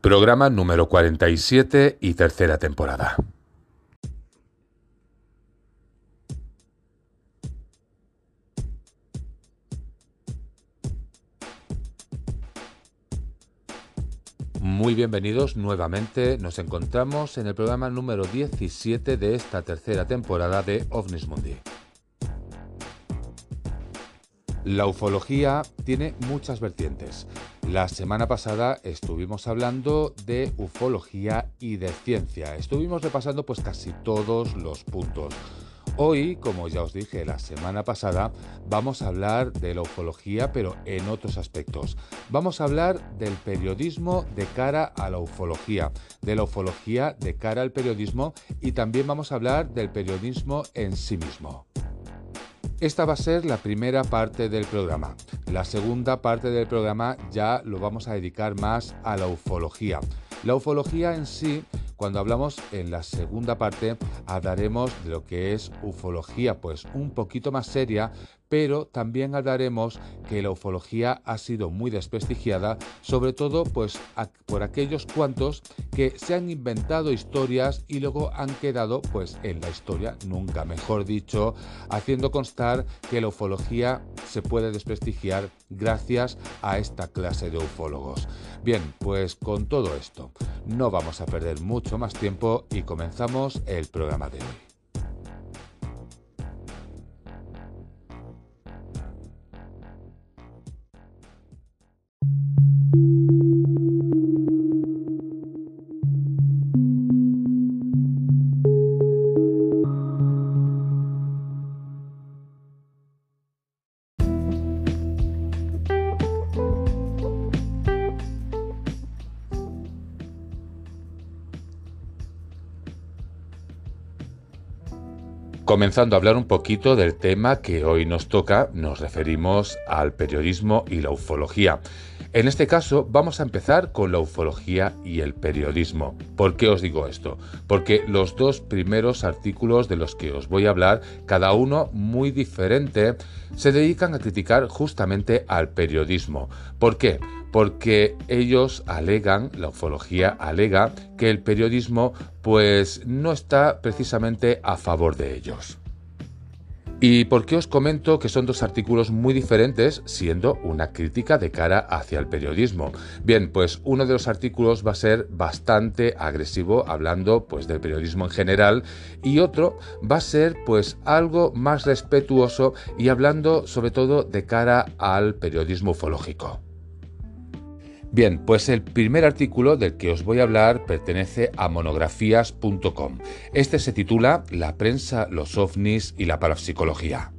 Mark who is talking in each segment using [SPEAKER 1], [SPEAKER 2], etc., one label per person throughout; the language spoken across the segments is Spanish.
[SPEAKER 1] Programa número 47 y tercera temporada. Muy bienvenidos nuevamente. Nos encontramos en el programa número 17 de esta tercera temporada de OVNIS Mundi. La ufología tiene muchas vertientes. La semana pasada estuvimos hablando de ufología y de ciencia. Estuvimos repasando pues casi todos los puntos. Hoy, como ya os dije la semana pasada, vamos a hablar de la ufología, pero en otros aspectos. Vamos a hablar del periodismo de cara a la ufología, de la ufología de cara al periodismo y también vamos a hablar del periodismo en sí mismo. Esta va a ser la primera parte del programa. La segunda parte del programa ya lo vamos a dedicar más a la ufología. La ufología en sí, cuando hablamos en la segunda parte, hablaremos de lo que es ufología, pues un poquito más seria, pero también hablaremos que la ufología ha sido muy desprestigiada, sobre todo pues por aquellos cuantos que se han inventado historias y luego han quedado pues en la historia, nunca mejor dicho, haciendo constar que la ufología se puede desprestigiar gracias a esta clase de ufólogos. Bien, pues con todo esto, no vamos a perder mucho más tiempo y comenzamos el programa de hoy. Comenzando a hablar un poquito del tema que hoy nos toca, nos referimos al periodismo y la ufología. En este caso vamos a empezar con la ufología y el periodismo. ¿Por qué os digo esto? Porque los dos primeros artículos de los que os voy a hablar, cada uno muy diferente, se dedican a criticar justamente al periodismo. ¿Por qué? porque ellos alegan, la ufología alega, que el periodismo pues no está precisamente a favor de ellos. ¿Y por qué os comento que son dos artículos muy diferentes, siendo una crítica de cara hacia el periodismo? Bien, pues uno de los artículos va a ser bastante agresivo, hablando pues del periodismo en general, y otro va a ser pues algo más respetuoso y hablando sobre todo de cara al periodismo ufológico. Bien, pues el primer artículo del que os voy a hablar pertenece a monografías.com. Este se titula La prensa, los ovnis y la parapsicología.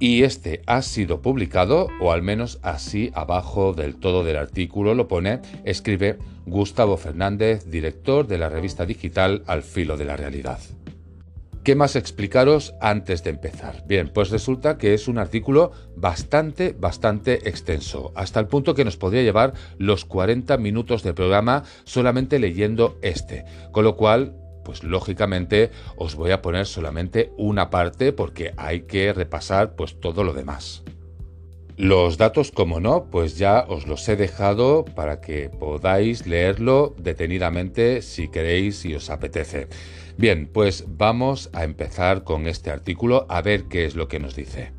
[SPEAKER 1] Y este ha sido publicado, o al menos así abajo del todo del artículo lo pone, escribe Gustavo Fernández, director de la revista digital Al Filo de la Realidad. ¿Qué más explicaros antes de empezar? Bien, pues resulta que es un artículo bastante, bastante extenso, hasta el punto que nos podría llevar los 40 minutos de programa solamente leyendo este, con lo cual pues lógicamente os voy a poner solamente una parte porque hay que repasar pues todo lo demás. Los datos, como no, pues ya os los he dejado para que podáis leerlo detenidamente si queréis y os apetece. Bien, pues vamos a empezar con este artículo a ver qué es lo que nos dice.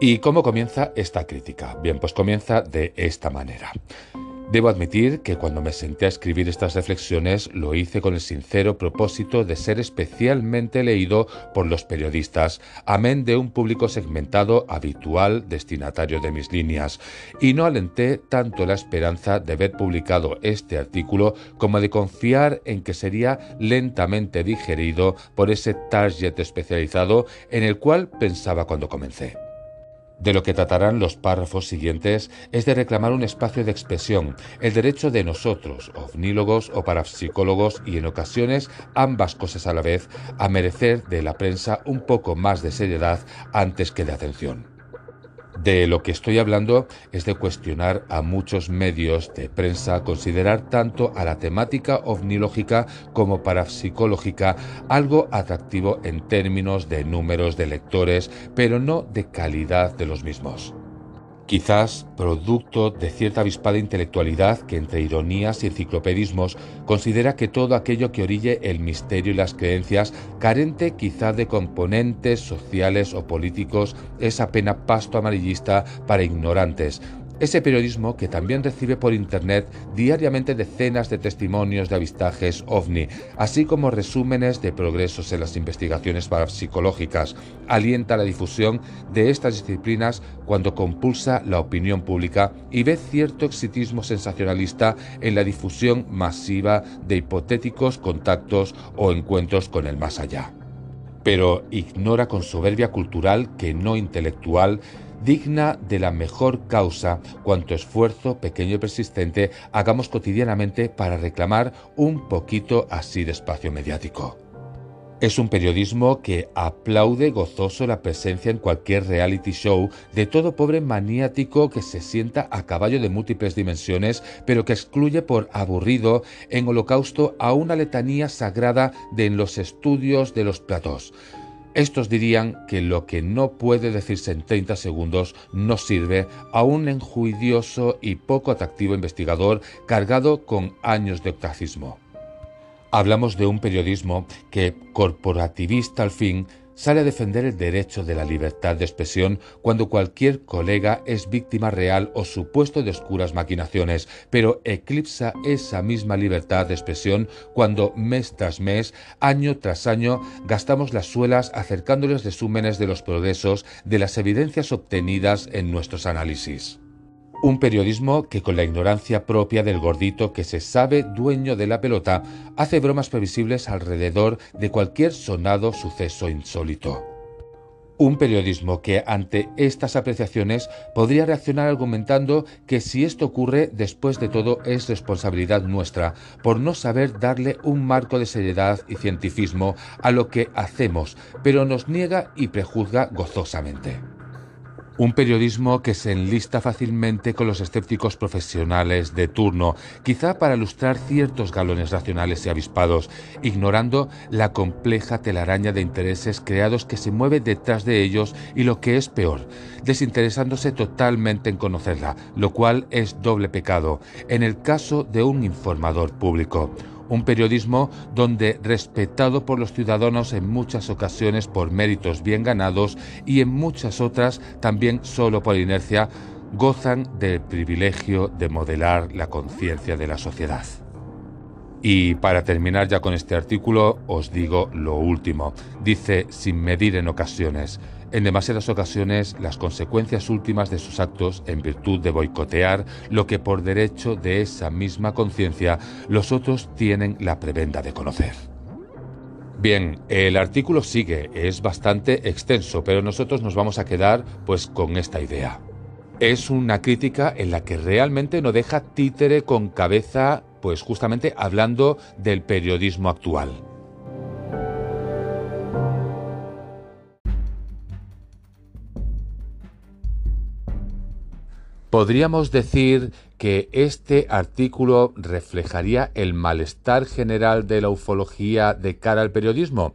[SPEAKER 1] ¿Y cómo comienza esta crítica? Bien, pues comienza de esta manera. Debo admitir que cuando me senté a escribir estas reflexiones lo hice con el sincero propósito de ser especialmente leído por los periodistas, amén de un público segmentado habitual destinatario de mis líneas, y no alenté tanto la esperanza de ver publicado este artículo como de confiar en que sería lentamente digerido por ese target especializado en el cual pensaba cuando comencé. De lo que tratarán los párrafos siguientes es de reclamar un espacio de expresión, el derecho de nosotros, ovnílogos o parapsicólogos, y en ocasiones ambas cosas a la vez, a merecer de la prensa un poco más de seriedad antes que de atención. De lo que estoy hablando es de cuestionar a muchos medios de prensa, considerar tanto a la temática ovnilógica como parapsicológica algo atractivo en términos de números de lectores, pero no de calidad de los mismos quizás producto de cierta avispada intelectualidad que entre ironías y enciclopedismos considera que todo aquello que orille el misterio y las creencias, carente quizá de componentes sociales o políticos, es apenas pasto amarillista para ignorantes, ese periodismo que también recibe por Internet diariamente decenas de testimonios de avistajes ovni, así como resúmenes de progresos en las investigaciones parapsicológicas, alienta la difusión de estas disciplinas cuando compulsa la opinión pública y ve cierto exitismo sensacionalista en la difusión masiva de hipotéticos contactos o encuentros con el más allá. Pero ignora con soberbia cultural que no intelectual digna de la mejor causa cuanto esfuerzo pequeño y persistente hagamos cotidianamente para reclamar un poquito así de espacio mediático. Es un periodismo que aplaude gozoso la presencia en cualquier reality show de todo pobre maniático que se sienta a caballo de múltiples dimensiones, pero que excluye por aburrido en holocausto a una letanía sagrada de los estudios de los platos. Estos dirían que lo que no puede decirse en 30 segundos no sirve a un enjuidioso y poco atractivo investigador cargado con años de octacismo. Hablamos de un periodismo que, corporativista al fin, sale a defender el derecho de la libertad de expresión cuando cualquier colega es víctima real o supuesto de oscuras maquinaciones, pero eclipsa esa misma libertad de expresión cuando mes tras mes, año tras año, gastamos las suelas acercándoles resúmenes de los progresos, de las evidencias obtenidas en nuestros análisis. Un periodismo que con la ignorancia propia del gordito que se sabe dueño de la pelota hace bromas previsibles alrededor de cualquier sonado suceso insólito. Un periodismo que ante estas apreciaciones podría reaccionar argumentando que si esto ocurre después de todo es responsabilidad nuestra por no saber darle un marco de seriedad y cientificismo a lo que hacemos, pero nos niega y prejuzga gozosamente. Un periodismo que se enlista fácilmente con los escépticos profesionales de turno, quizá para ilustrar ciertos galones racionales y avispados, ignorando la compleja telaraña de intereses creados que se mueve detrás de ellos y lo que es peor, desinteresándose totalmente en conocerla, lo cual es doble pecado, en el caso de un informador público un periodismo donde, respetado por los ciudadanos en muchas ocasiones por méritos bien ganados y en muchas otras también solo por inercia, gozan del privilegio de modelar la conciencia de la sociedad. Y para terminar ya con este artículo, os digo lo último. Dice, sin medir en ocasiones, en demasiadas ocasiones las consecuencias últimas de sus actos en virtud de boicotear lo que por derecho de esa misma conciencia los otros tienen la prebenda de conocer. Bien, el artículo sigue, es bastante extenso, pero nosotros nos vamos a quedar pues con esta idea. Es una crítica en la que realmente no deja títere con cabeza, pues justamente hablando del periodismo actual. Podríamos decir que este artículo reflejaría el malestar general de la ufología de cara al periodismo.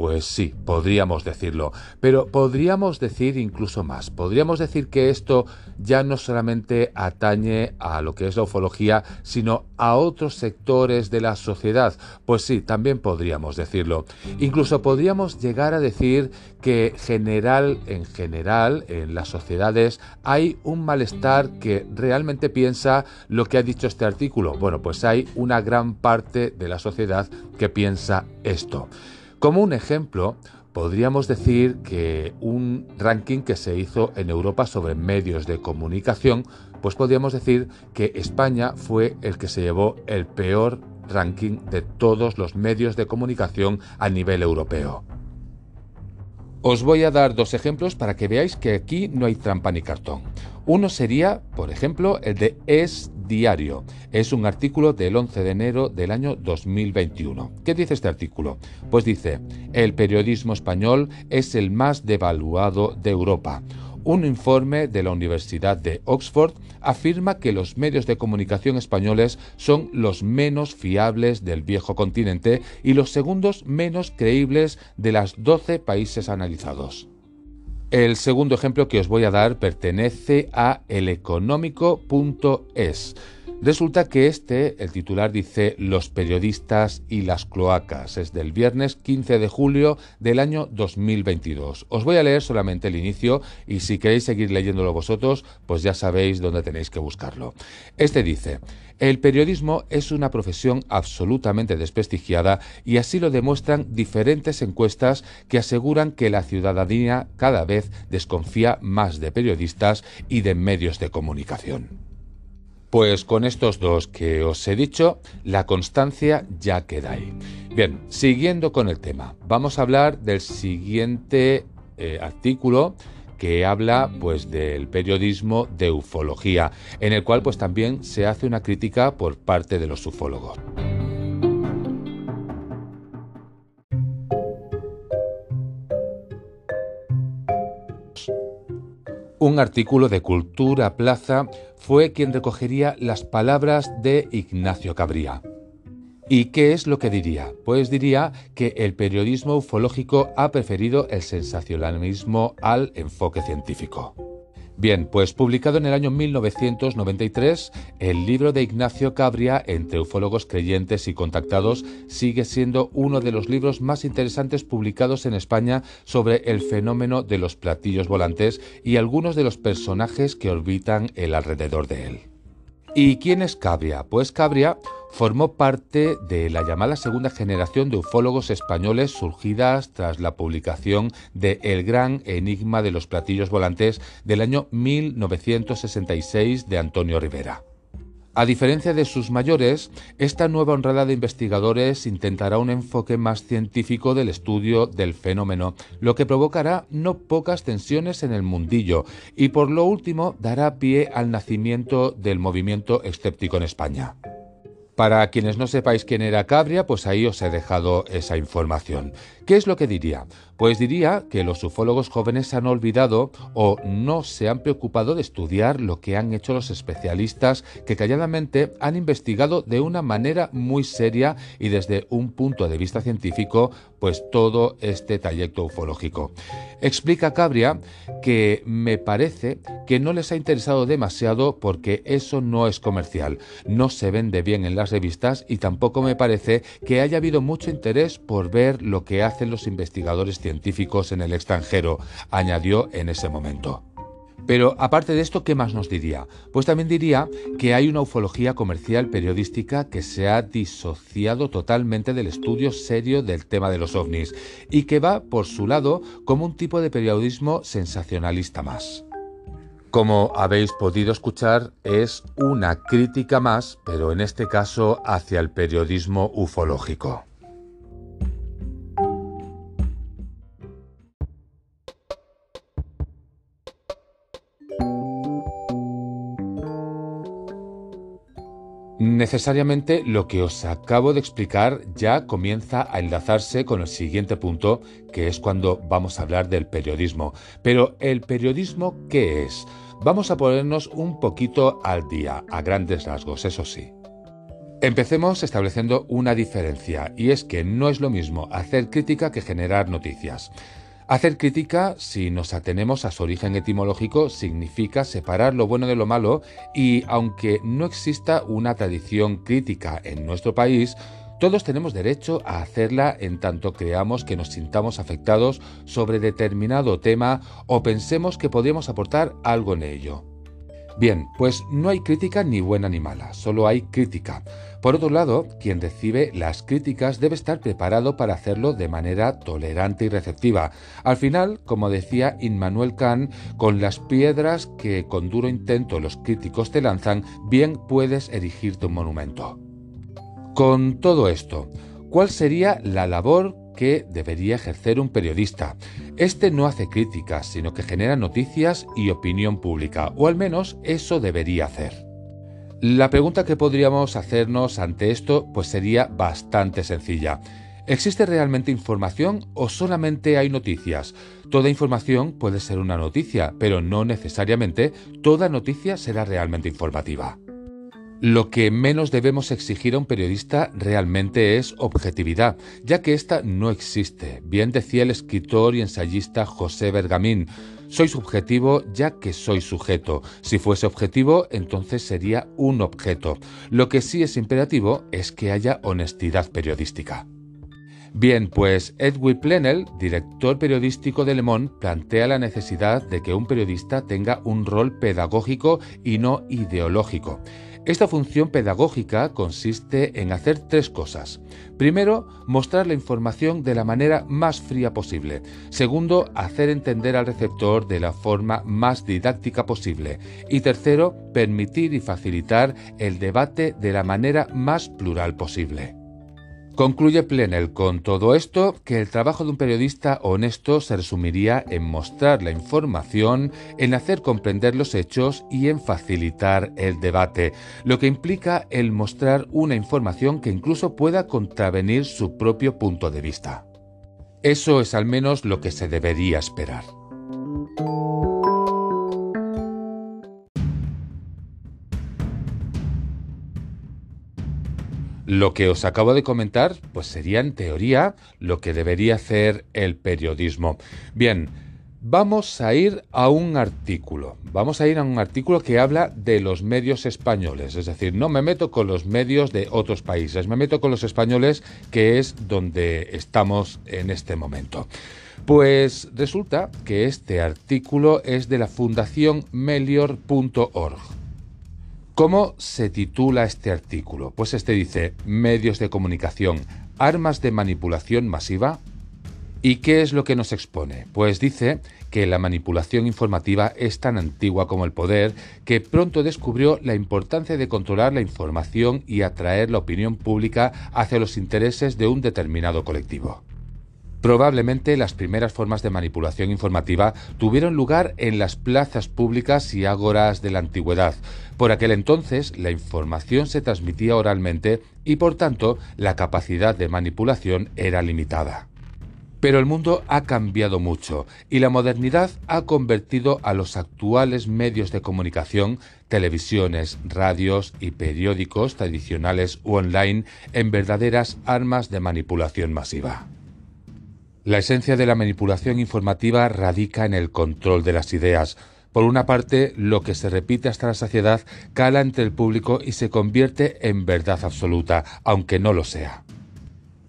[SPEAKER 1] Pues sí, podríamos decirlo, pero podríamos decir incluso más. Podríamos decir que esto ya no solamente atañe a lo que es la ufología, sino a otros sectores de la sociedad. Pues sí, también podríamos decirlo. Incluso podríamos llegar a decir que general en general en las sociedades hay un malestar que realmente piensa lo que ha dicho este artículo. Bueno, pues hay una gran parte de la sociedad que piensa esto. Como un ejemplo, podríamos decir que un ranking que se hizo en Europa sobre medios de comunicación, pues podríamos decir que España fue el que se llevó el peor ranking de todos los medios de comunicación a nivel europeo. Os voy a dar dos ejemplos para que veáis que aquí no hay trampa ni cartón. Uno sería, por ejemplo, el de Es Diario. Es un artículo del 11 de enero del año 2021. ¿Qué dice este artículo? Pues dice, el periodismo español es el más devaluado de Europa. Un informe de la Universidad de Oxford afirma que los medios de comunicación españoles son los menos fiables del viejo continente y los segundos menos creíbles de las 12 países analizados. El segundo ejemplo que os voy a dar pertenece a eleconómico.es Resulta que este, el titular dice Los periodistas y las cloacas. Es del viernes 15 de julio del año 2022. Os voy a leer solamente el inicio y si queréis seguir leyéndolo vosotros, pues ya sabéis dónde tenéis que buscarlo. Este dice, el periodismo es una profesión absolutamente desprestigiada y así lo demuestran diferentes encuestas que aseguran que la ciudadanía cada vez desconfía más de periodistas y de medios de comunicación. Pues con estos dos que os he dicho, la constancia ya queda ahí. Bien, siguiendo con el tema, vamos a hablar del siguiente eh, artículo que habla pues del periodismo de ufología, en el cual pues también se hace una crítica por parte de los ufólogos. Un artículo de Cultura Plaza fue quien recogería las palabras de Ignacio Cabría. ¿Y qué es lo que diría? Pues diría que el periodismo ufológico ha preferido el sensacionalismo al enfoque científico. Bien, pues publicado en el año 1993, el libro de Ignacio Cabria, Entre ufólogos creyentes y contactados, sigue siendo uno de los libros más interesantes publicados en España sobre el fenómeno de los platillos volantes y algunos de los personajes que orbitan el alrededor de él. ¿Y quién es Cabria? Pues Cabria formó parte de la llamada segunda generación de ufólogos españoles surgidas tras la publicación de El gran enigma de los platillos volantes del año 1966 de Antonio Rivera. A diferencia de sus mayores, esta nueva honrada de investigadores intentará un enfoque más científico del estudio del fenómeno, lo que provocará no pocas tensiones en el mundillo y por lo último dará pie al nacimiento del movimiento escéptico en España. Para quienes no sepáis quién era Cabria, pues ahí os he dejado esa información. ¿Qué es lo que diría? Pues diría que los ufólogos jóvenes han olvidado o no se han preocupado de estudiar lo que han hecho los especialistas que calladamente han investigado de una manera muy seria y desde un punto de vista científico pues todo este trayecto ufológico. Explica Cabria que me parece que no les ha interesado demasiado porque eso no es comercial, no se vende bien en las revistas y tampoco me parece que haya habido mucho interés por ver lo que hacen los investigadores científicos científicos en el extranjero, añadió en ese momento. Pero aparte de esto, ¿qué más nos diría? Pues también diría que hay una ufología comercial periodística que se ha disociado totalmente del estudio serio del tema de los ovnis y que va por su lado como un tipo de periodismo sensacionalista más. Como habéis podido escuchar, es una crítica más, pero en este caso hacia el periodismo ufológico. Necesariamente lo que os acabo de explicar ya comienza a enlazarse con el siguiente punto, que es cuando vamos a hablar del periodismo. Pero el periodismo, ¿qué es? Vamos a ponernos un poquito al día, a grandes rasgos, eso sí. Empecemos estableciendo una diferencia, y es que no es lo mismo hacer crítica que generar noticias. Hacer crítica, si nos atenemos a su origen etimológico, significa separar lo bueno de lo malo y aunque no exista una tradición crítica en nuestro país, todos tenemos derecho a hacerla en tanto creamos que nos sintamos afectados sobre determinado tema o pensemos que podemos aportar algo en ello. Bien, pues no hay crítica ni buena ni mala, solo hay crítica. Por otro lado, quien recibe las críticas debe estar preparado para hacerlo de manera tolerante y receptiva. Al final, como decía Immanuel Kant, con las piedras que con duro intento los críticos te lanzan, bien puedes erigirte un monumento. Con todo esto, ¿cuál sería la labor que debería ejercer un periodista. Este no hace críticas, sino que genera noticias y opinión pública, o al menos eso debería hacer. La pregunta que podríamos hacernos ante esto pues sería bastante sencilla. ¿Existe realmente información o solamente hay noticias? Toda información puede ser una noticia, pero no necesariamente toda noticia será realmente informativa. Lo que menos debemos exigir a un periodista realmente es objetividad, ya que esta no existe. Bien decía el escritor y ensayista José Bergamín, soy subjetivo ya que soy sujeto. Si fuese objetivo, entonces sería un objeto. Lo que sí es imperativo es que haya honestidad periodística. Bien, pues Edwin Plenel, director periodístico de Le Monde, plantea la necesidad de que un periodista tenga un rol pedagógico y no ideológico. Esta función pedagógica consiste en hacer tres cosas. Primero, mostrar la información de la manera más fría posible. Segundo, hacer entender al receptor de la forma más didáctica posible. Y tercero, permitir y facilitar el debate de la manera más plural posible. Concluye Plenel con todo esto que el trabajo de un periodista honesto se resumiría en mostrar la información, en hacer comprender los hechos y en facilitar el debate, lo que implica el mostrar una información que incluso pueda contravenir su propio punto de vista. Eso es al menos lo que se debería esperar. Lo que os acabo de comentar, pues sería en teoría lo que debería hacer el periodismo. Bien, vamos a ir a un artículo. Vamos a ir a un artículo que habla de los medios españoles. Es decir, no me meto con los medios de otros países, me meto con los españoles, que es donde estamos en este momento. Pues resulta que este artículo es de la Fundación Melior.org. ¿Cómo se titula este artículo? Pues este dice, medios de comunicación, armas de manipulación masiva. ¿Y qué es lo que nos expone? Pues dice que la manipulación informativa es tan antigua como el poder que pronto descubrió la importancia de controlar la información y atraer la opinión pública hacia los intereses de un determinado colectivo. Probablemente las primeras formas de manipulación informativa tuvieron lugar en las plazas públicas y ágoras de la antigüedad. Por aquel entonces la información se transmitía oralmente y por tanto la capacidad de manipulación era limitada. Pero el mundo ha cambiado mucho y la modernidad ha convertido a los actuales medios de comunicación, televisiones, radios y periódicos tradicionales u online en verdaderas armas de manipulación masiva. La esencia de la manipulación informativa radica en el control de las ideas. Por una parte, lo que se repite hasta la saciedad cala entre el público y se convierte en verdad absoluta, aunque no lo sea.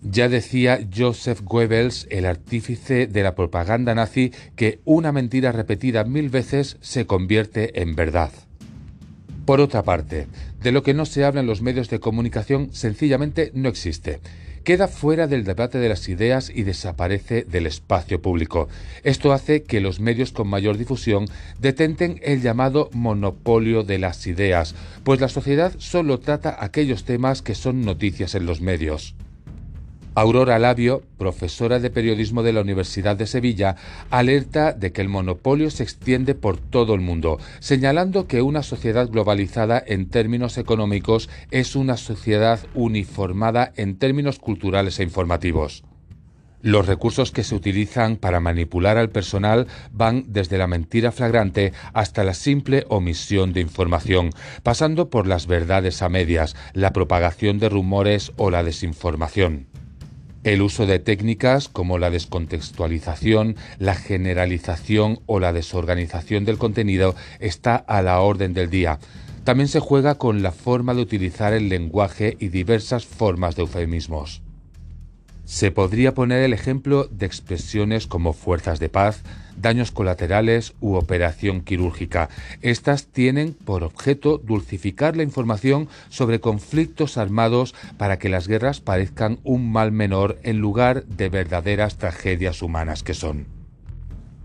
[SPEAKER 1] Ya decía Joseph Goebbels, el artífice de la propaganda nazi, que una mentira repetida mil veces se convierte en verdad. Por otra parte, de lo que no se habla en los medios de comunicación sencillamente no existe queda fuera del debate de las ideas y desaparece del espacio público. Esto hace que los medios con mayor difusión detenten el llamado monopolio de las ideas, pues la sociedad solo trata aquellos temas que son noticias en los medios. Aurora Labio, profesora de periodismo de la Universidad de Sevilla, alerta de que el monopolio se extiende por todo el mundo, señalando que una sociedad globalizada en términos económicos es una sociedad uniformada en términos culturales e informativos. Los recursos que se utilizan para manipular al personal van desde la mentira flagrante hasta la simple omisión de información, pasando por las verdades a medias, la propagación de rumores o la desinformación. El uso de técnicas como la descontextualización, la generalización o la desorganización del contenido está a la orden del día. También se juega con la forma de utilizar el lenguaje y diversas formas de eufemismos. Se podría poner el ejemplo de expresiones como fuerzas de paz, daños colaterales u operación quirúrgica. Estas tienen por objeto dulcificar la información sobre conflictos armados para que las guerras parezcan un mal menor en lugar de verdaderas tragedias humanas que son.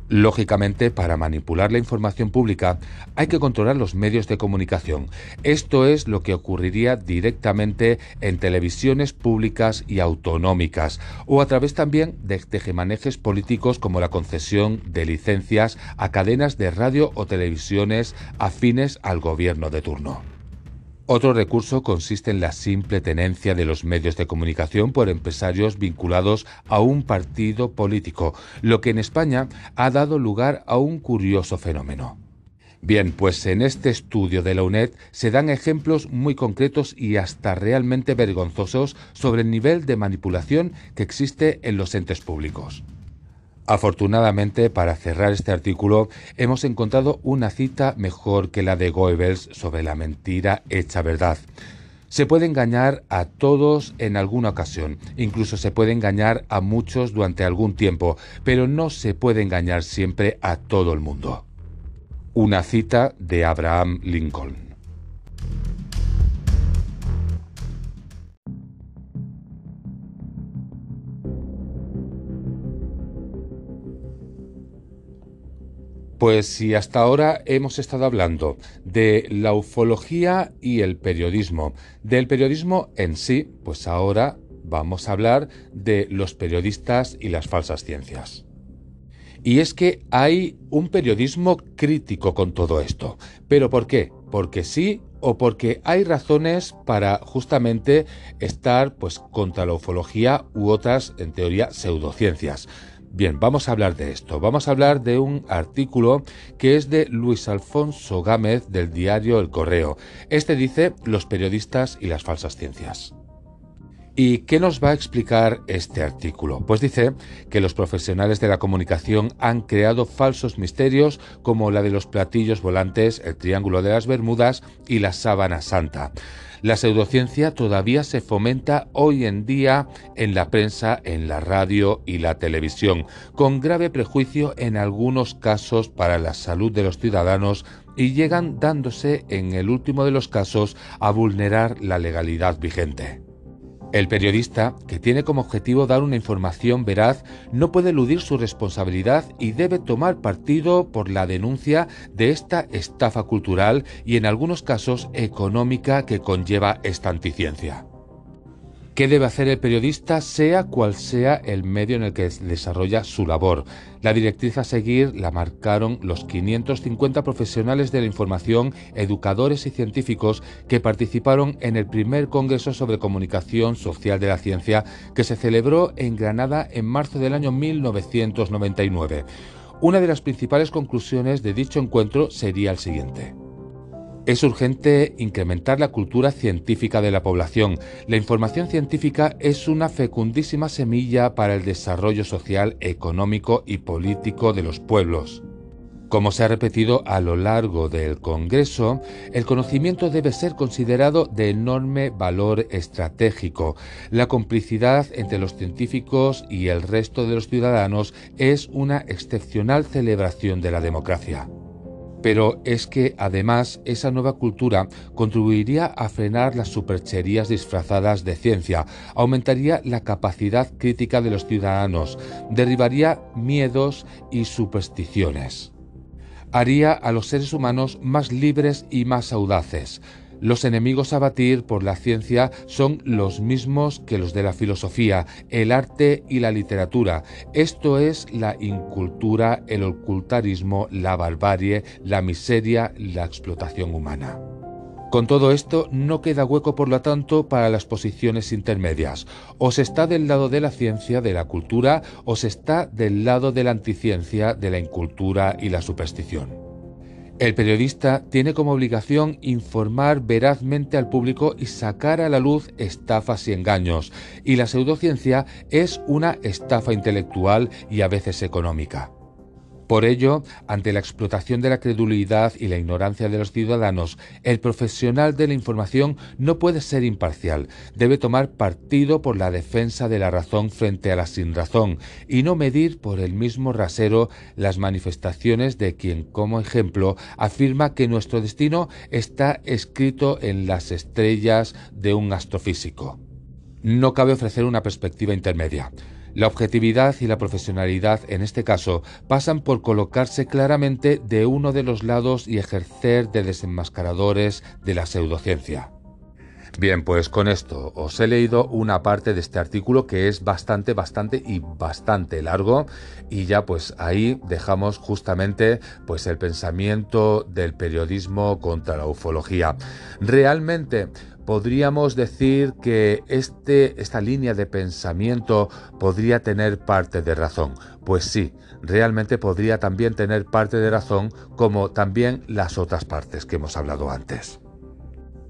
[SPEAKER 1] Lógicamente, para manipular la información pública hay que controlar los medios de comunicación. Esto es lo que ocurriría directamente en televisiones públicas y autonómicas, o a través también de tejemanejes políticos como la concesión de licencias a cadenas de radio o televisiones afines al gobierno de turno. Otro recurso consiste en la simple tenencia de los medios de comunicación por empresarios vinculados a un partido político, lo que en España ha dado lugar a un curioso fenómeno. Bien, pues en este estudio de la UNED se dan ejemplos muy concretos y hasta realmente vergonzosos sobre el nivel de manipulación que existe en los entes públicos. Afortunadamente, para cerrar este artículo, hemos encontrado una cita mejor que la de Goebbels sobre la mentira hecha verdad. Se puede engañar a todos en alguna ocasión, incluso se puede engañar a muchos durante algún tiempo, pero no se puede engañar siempre a todo el mundo. Una cita de Abraham Lincoln. Pues si hasta ahora hemos estado hablando de la ufología y el periodismo, del periodismo en sí, pues ahora vamos a hablar de los periodistas y las falsas ciencias. Y es que hay un periodismo crítico con todo esto. ¿Pero por qué? Porque sí o porque hay razones para justamente estar pues contra la ufología u otras en teoría pseudociencias. Bien, vamos a hablar de esto. Vamos a hablar de un artículo que es de Luis Alfonso Gámez del diario El Correo. Este dice Los periodistas y las falsas ciencias. ¿Y qué nos va a explicar este artículo? Pues dice que los profesionales de la comunicación han creado falsos misterios como la de los platillos volantes, el Triángulo de las Bermudas y la Sábana Santa. La pseudociencia todavía se fomenta hoy en día en la prensa, en la radio y la televisión, con grave prejuicio en algunos casos para la salud de los ciudadanos y llegan dándose en el último de los casos a vulnerar la legalidad vigente. El periodista, que tiene como objetivo dar una información veraz, no puede eludir su responsabilidad y debe tomar partido por la denuncia de esta estafa cultural y en algunos casos económica que conlleva esta anticiencia. ¿Qué debe hacer el periodista sea cual sea el medio en el que desarrolla su labor? La directriz a seguir la marcaron los 550 profesionales de la información, educadores y científicos que participaron en el primer Congreso sobre Comunicación Social de la Ciencia que se celebró en Granada en marzo del año 1999. Una de las principales conclusiones de dicho encuentro sería el siguiente. Es urgente incrementar la cultura científica de la población. La información científica es una fecundísima semilla para el desarrollo social, económico y político de los pueblos. Como se ha repetido a lo largo del Congreso, el conocimiento debe ser considerado de enorme valor estratégico. La complicidad entre los científicos y el resto de los ciudadanos es una excepcional celebración de la democracia. Pero es que además esa nueva cultura contribuiría a frenar las supercherías disfrazadas de ciencia, aumentaría la capacidad crítica de los ciudadanos, derribaría miedos y supersticiones. Haría a los seres humanos más libres y más audaces, los enemigos a batir por la ciencia son los mismos que los de la filosofía, el arte y la literatura. Esto es la incultura, el ocultarismo, la barbarie, la miseria, la explotación humana. Con todo esto, no queda hueco, por lo tanto, para las posiciones intermedias. O se está del lado de la ciencia, de la cultura, o se está del lado de la anticiencia, de la incultura y la superstición. El periodista tiene como obligación informar verazmente al público y sacar a la luz estafas y engaños, y la pseudociencia es una estafa intelectual y a veces económica. Por ello, ante la explotación de la credulidad y la ignorancia de los ciudadanos, el profesional de la información no puede ser imparcial, debe tomar partido por la defensa de la razón frente a la sinrazón y no medir por el mismo rasero las manifestaciones de quien, como ejemplo, afirma que nuestro destino está escrito en las estrellas de un astrofísico. No cabe ofrecer una perspectiva intermedia. La objetividad y la profesionalidad en este caso pasan por colocarse claramente de uno de los lados y ejercer de desenmascaradores de la pseudociencia. Bien, pues con esto os he leído una parte de este artículo que es bastante, bastante y bastante largo y ya pues ahí dejamos justamente pues el pensamiento del periodismo contra la ufología. Realmente podríamos decir que este, esta línea de pensamiento podría tener parte de razón. Pues sí, realmente podría también tener parte de razón como también las otras partes que hemos hablado antes.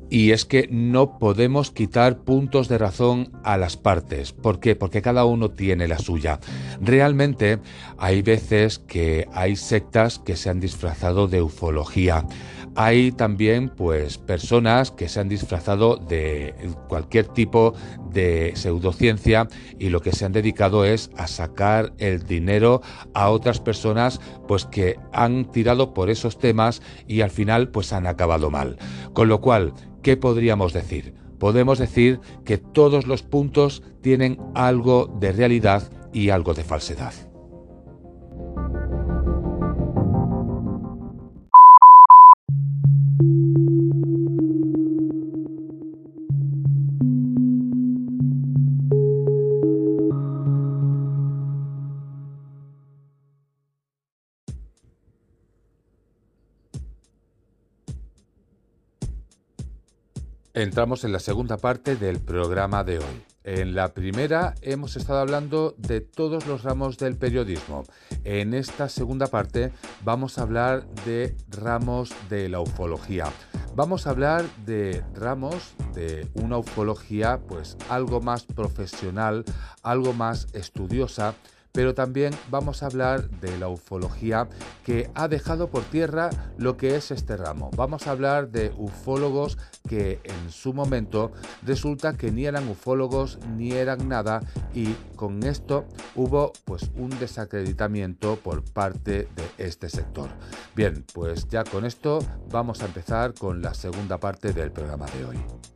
[SPEAKER 1] Y es que no podemos quitar puntos de razón a las partes. ¿Por qué? Porque cada uno tiene la suya. Realmente hay veces que hay sectas que se han disfrazado de ufología. Hay también pues personas que se han disfrazado de cualquier tipo de pseudociencia y lo que se han dedicado es a sacar el dinero a otras personas pues que han tirado por esos temas y al final pues han acabado mal. Con lo cual, ¿qué podríamos decir? Podemos decir que todos los puntos tienen algo de realidad y algo de falsedad. Entramos en la segunda parte del programa de hoy. En la primera hemos estado hablando de todos los ramos del periodismo. En esta segunda parte vamos a hablar de ramos de la ufología. Vamos a hablar de ramos de una ufología pues algo más profesional, algo más estudiosa pero también vamos a hablar de la ufología que ha dejado por tierra lo que es este ramo. Vamos a hablar de ufólogos que en su momento resulta que ni eran ufólogos ni eran nada y con esto hubo pues un desacreditamiento por parte de este sector. Bien, pues ya con esto vamos a empezar con la segunda parte del programa de hoy.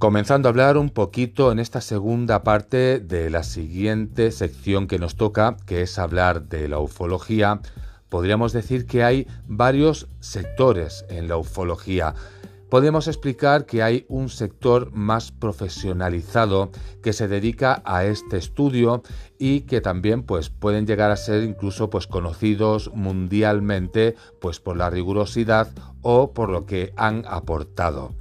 [SPEAKER 1] Comenzando a hablar un poquito en esta segunda parte de la siguiente sección que nos toca, que es hablar de la ufología, podríamos decir que hay varios sectores en la ufología. Podemos explicar que hay un sector más profesionalizado que se dedica a este estudio y que también pues pueden llegar a ser incluso pues conocidos mundialmente pues por la rigurosidad o por lo que han aportado.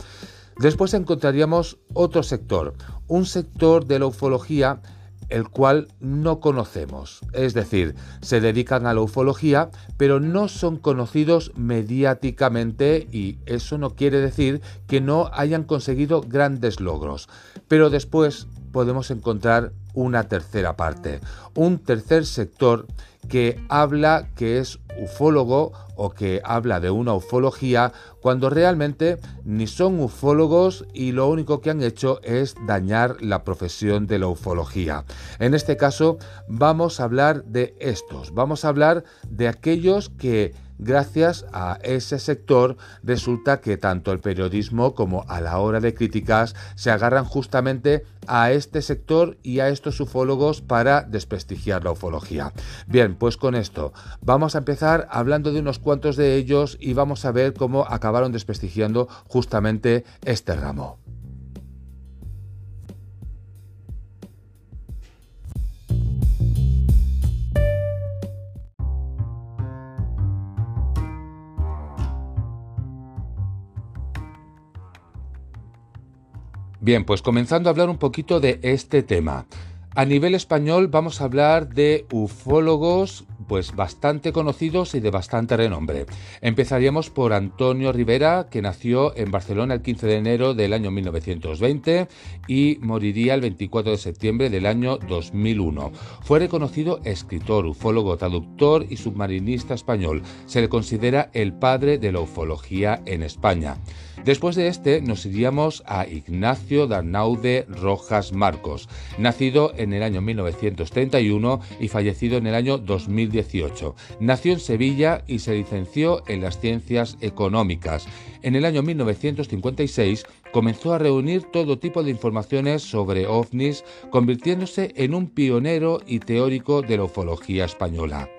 [SPEAKER 1] Después encontraríamos otro sector, un sector de la ufología el cual no conocemos. Es decir, se dedican a la ufología, pero no son conocidos mediáticamente y eso no quiere decir que no hayan conseguido grandes logros. Pero después podemos encontrar una tercera parte, un tercer sector que habla que es ufólogo o que habla de una ufología cuando realmente ni son ufólogos y lo único que han hecho es dañar la profesión de la ufología. En este caso vamos a hablar de estos, vamos a hablar de aquellos que Gracias a ese sector resulta que tanto el periodismo como a la hora de críticas se agarran justamente a este sector y a estos ufólogos para desprestigiar la ufología. Bien, pues con esto vamos a empezar hablando de unos cuantos de ellos y vamos a ver cómo acabaron desprestigiando justamente este ramo. Bien, pues comenzando a hablar un poquito de este tema. A nivel español vamos a hablar de ufólogos pues bastante conocidos y de bastante renombre. Empezaríamos por Antonio Rivera, que nació en Barcelona el 15 de enero del año 1920 y moriría el 24 de septiembre del año 2001. Fue reconocido escritor, ufólogo, traductor y submarinista español. Se le considera el padre de la ufología en España. Después de este nos iríamos a Ignacio Darnaude Rojas Marcos, nacido en el año 1931 y fallecido en el año 2010 2018. Nació en Sevilla y se licenció en las ciencias económicas. En el año 1956 comenzó a reunir todo tipo de informaciones sobre ovnis, convirtiéndose en un pionero y teórico de la ufología española.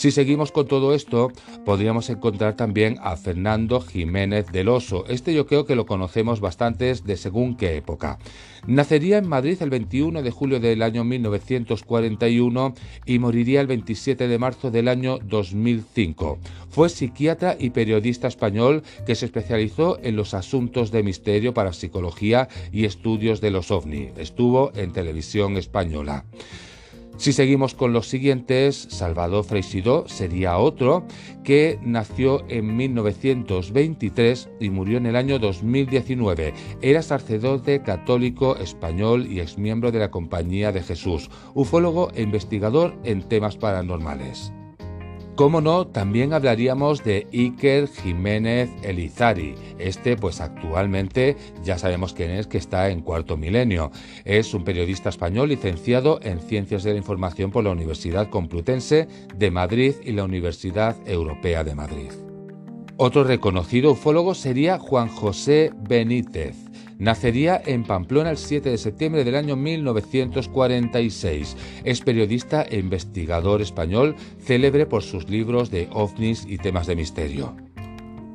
[SPEAKER 1] Si seguimos con todo esto, podríamos encontrar también a Fernando Jiménez del Oso. Este yo creo que lo conocemos bastantes de según qué época. Nacería en Madrid el 21 de julio del año 1941 y moriría el 27 de marzo del año 2005. Fue psiquiatra y periodista español que se especializó en los asuntos de misterio para psicología y estudios de los ovni. Estuvo en televisión española. Si seguimos con los siguientes, Salvador Freixidó sería otro que nació en 1923 y murió en el año 2019. Era sacerdote católico español y exmiembro de la Compañía de Jesús, ufólogo e investigador en temas paranormales. Cómo no, también hablaríamos de Iker Jiménez Elizari. Este, pues actualmente ya sabemos quién es, que está en cuarto milenio. Es un periodista español licenciado en Ciencias de la Información por la Universidad Complutense de Madrid y la Universidad Europea de Madrid. Otro reconocido ufólogo sería Juan José Benítez. Nacería en Pamplona el 7 de septiembre del año 1946. Es periodista e investigador español, célebre por sus libros de ovnis y temas de misterio.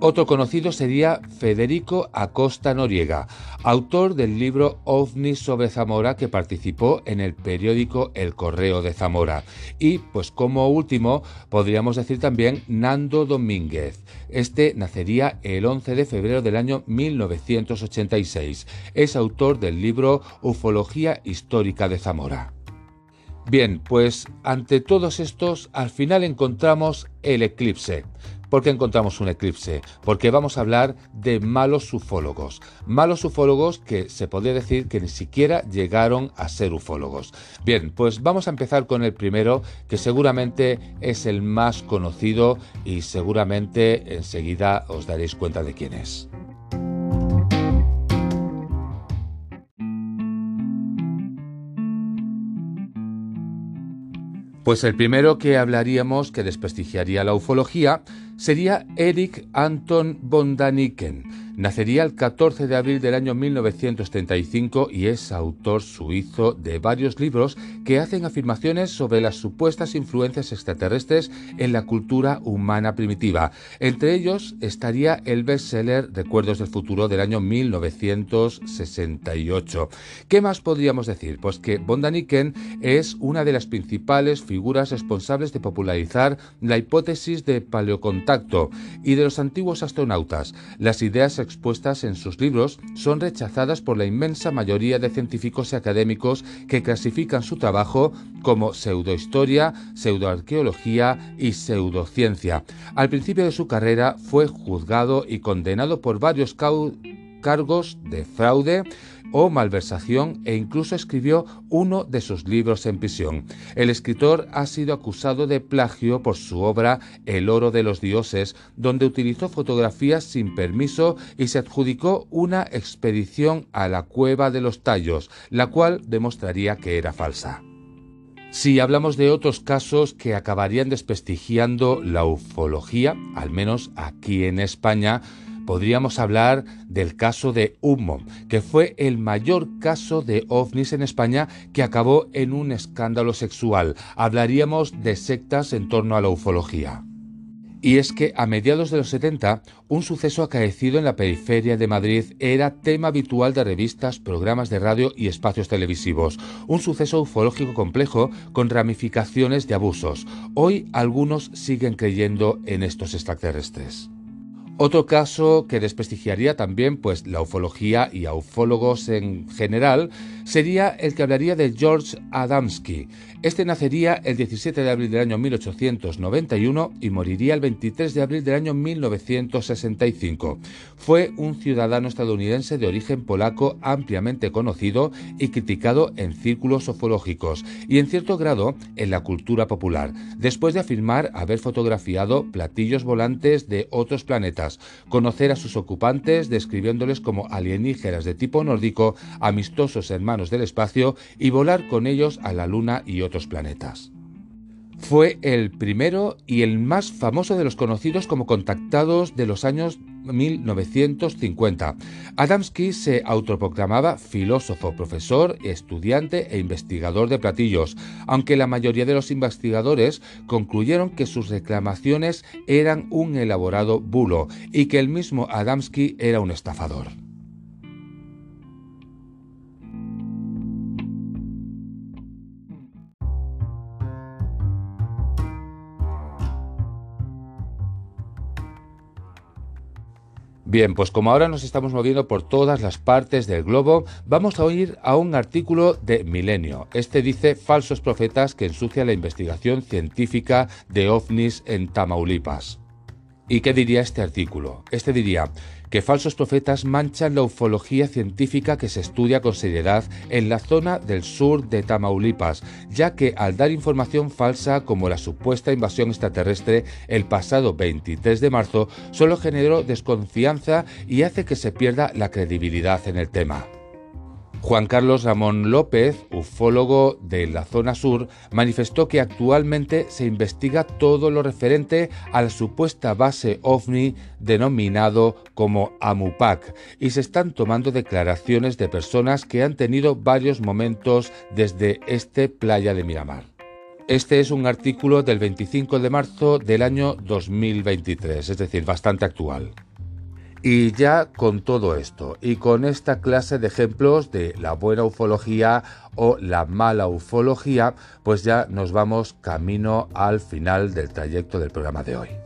[SPEAKER 1] Otro conocido sería Federico Acosta Noriega, autor del libro OVNI sobre Zamora que participó en el periódico El Correo de Zamora. Y pues como último podríamos decir también Nando Domínguez. Este nacería el 11 de febrero del año 1986. Es autor del libro Ufología Histórica de Zamora. Bien, pues ante todos estos al final encontramos el eclipse. ¿Por qué encontramos un eclipse? Porque vamos a hablar de malos ufólogos. Malos ufólogos que se podría decir que ni siquiera llegaron a ser ufólogos. Bien, pues vamos a empezar con el primero, que seguramente es el más conocido y seguramente enseguida os daréis cuenta de quién es. Pues el primero que hablaríamos que desprestigiaría la ufología sería Eric Anton von Daniken Nacería el 14 de abril del año 1935 y es autor suizo de varios libros que hacen afirmaciones sobre las supuestas influencias extraterrestres en la cultura humana primitiva. Entre ellos estaría el bestseller Recuerdos del futuro del año 1968. ¿Qué más podríamos decir? Pues que von Daniken es una de las principales figuras responsables de popularizar la hipótesis de paleocontacto y de los antiguos astronautas. Las ideas expuestas en sus libros son rechazadas por la inmensa mayoría de científicos y académicos que clasifican su trabajo como pseudohistoria, pseudoarqueología y pseudociencia. Al principio de su carrera fue juzgado y condenado por varios cargos de fraude, o malversación e incluso escribió uno de sus libros en prisión. El escritor ha sido acusado de plagio por su obra El oro de los dioses, donde utilizó fotografías sin permiso y se adjudicó una expedición a la cueva de los tallos, la cual demostraría que era falsa. Si hablamos de otros casos que acabarían desprestigiando la ufología, al menos aquí en España, podríamos hablar del caso de Humo, que fue el mayor caso de ovnis en España que acabó en un escándalo sexual. Hablaríamos de sectas en torno a la ufología. Y es que a mediados de los 70, un suceso acaecido en la periferia de Madrid era tema habitual de revistas, programas de radio y espacios televisivos. Un suceso ufológico complejo con ramificaciones de abusos. Hoy algunos siguen creyendo en estos extraterrestres. Otro caso que desprestigiaría también pues, la ufología y a ufólogos en general sería el que hablaría de George Adamski. Este nacería el 17 de abril del año 1891 y moriría el 23 de abril del año 1965. Fue un ciudadano estadounidense de origen polaco ampliamente conocido y criticado en círculos ufológicos y en cierto grado en la cultura popular, después de afirmar haber fotografiado platillos volantes de otros planetas conocer a sus ocupantes describiéndoles como alienígenas de tipo nórdico, amistosos hermanos del espacio y volar con ellos a la Luna y otros planetas. Fue el primero y el más famoso de los conocidos como contactados de los años 1950. Adamski se autoproclamaba filósofo, profesor, estudiante e investigador de platillos, aunque la mayoría de los investigadores concluyeron que sus reclamaciones eran un elaborado bulo y que el mismo Adamski era un estafador. Bien, pues como ahora nos estamos moviendo por todas las partes del globo, vamos a oír a un artículo de Milenio. Este dice falsos profetas que ensucia la investigación científica de ovnis en Tamaulipas. ¿Y qué diría este artículo? Este diría, que falsos profetas manchan la ufología científica que se estudia con seriedad en la zona del sur de Tamaulipas, ya que al dar información falsa como la supuesta invasión extraterrestre el pasado 23 de marzo, solo generó desconfianza y hace que se pierda la credibilidad en el tema. Juan Carlos Ramón López, ufólogo de la zona sur, manifestó que actualmente se investiga todo lo referente a la supuesta base ovni denominado como Amupac y se están tomando declaraciones de personas que han tenido varios momentos desde este playa de Miramar. Este es un artículo del 25 de marzo del año 2023, es decir, bastante actual. Y ya con todo esto y con esta clase de ejemplos de la buena ufología o la mala ufología, pues ya nos vamos camino al final del trayecto del programa de hoy.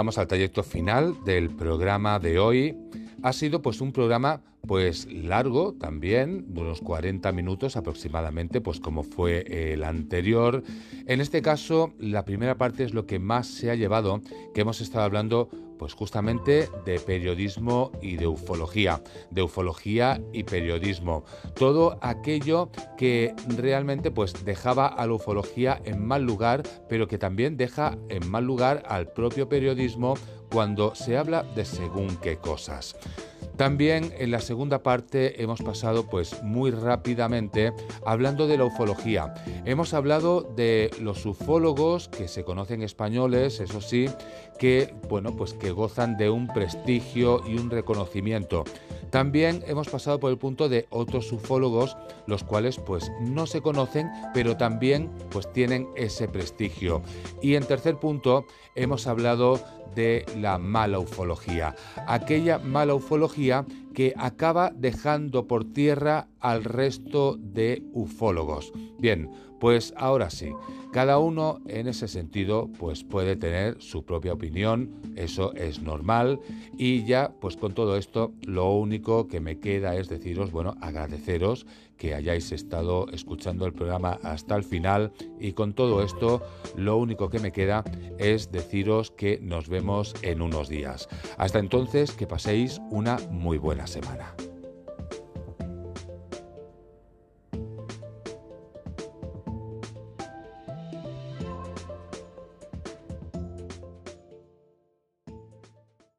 [SPEAKER 1] Llegamos al trayecto final del programa de hoy. Ha sido pues un programa pues largo también, unos 40 minutos aproximadamente, pues como fue el anterior. En este caso, la primera parte es lo que más se ha llevado, que hemos estado hablando pues justamente de periodismo y de ufología, de ufología y periodismo. Todo aquello que realmente pues dejaba a la ufología en mal lugar, pero que también deja en mal lugar al propio periodismo cuando se habla de según qué cosas. También en la segunda parte hemos pasado pues muy rápidamente hablando de la ufología. Hemos hablado de los ufólogos que se conocen españoles, eso sí, que bueno, pues que gozan de un prestigio y un reconocimiento. También hemos pasado por el punto de otros ufólogos, los cuales pues no se conocen, pero también pues tienen ese prestigio. Y en tercer punto hemos hablado de la mala ufología, aquella mala ufología que acaba dejando por tierra al resto de ufólogos. Bien, pues ahora sí, cada uno en ese sentido pues puede tener su propia opinión, eso es normal y ya pues con todo esto lo único que me queda es deciros, bueno, agradeceros que hayáis estado escuchando el programa hasta el final y con todo esto lo único que me queda es deciros que nos vemos en unos días. Hasta entonces que paséis una muy buena semana.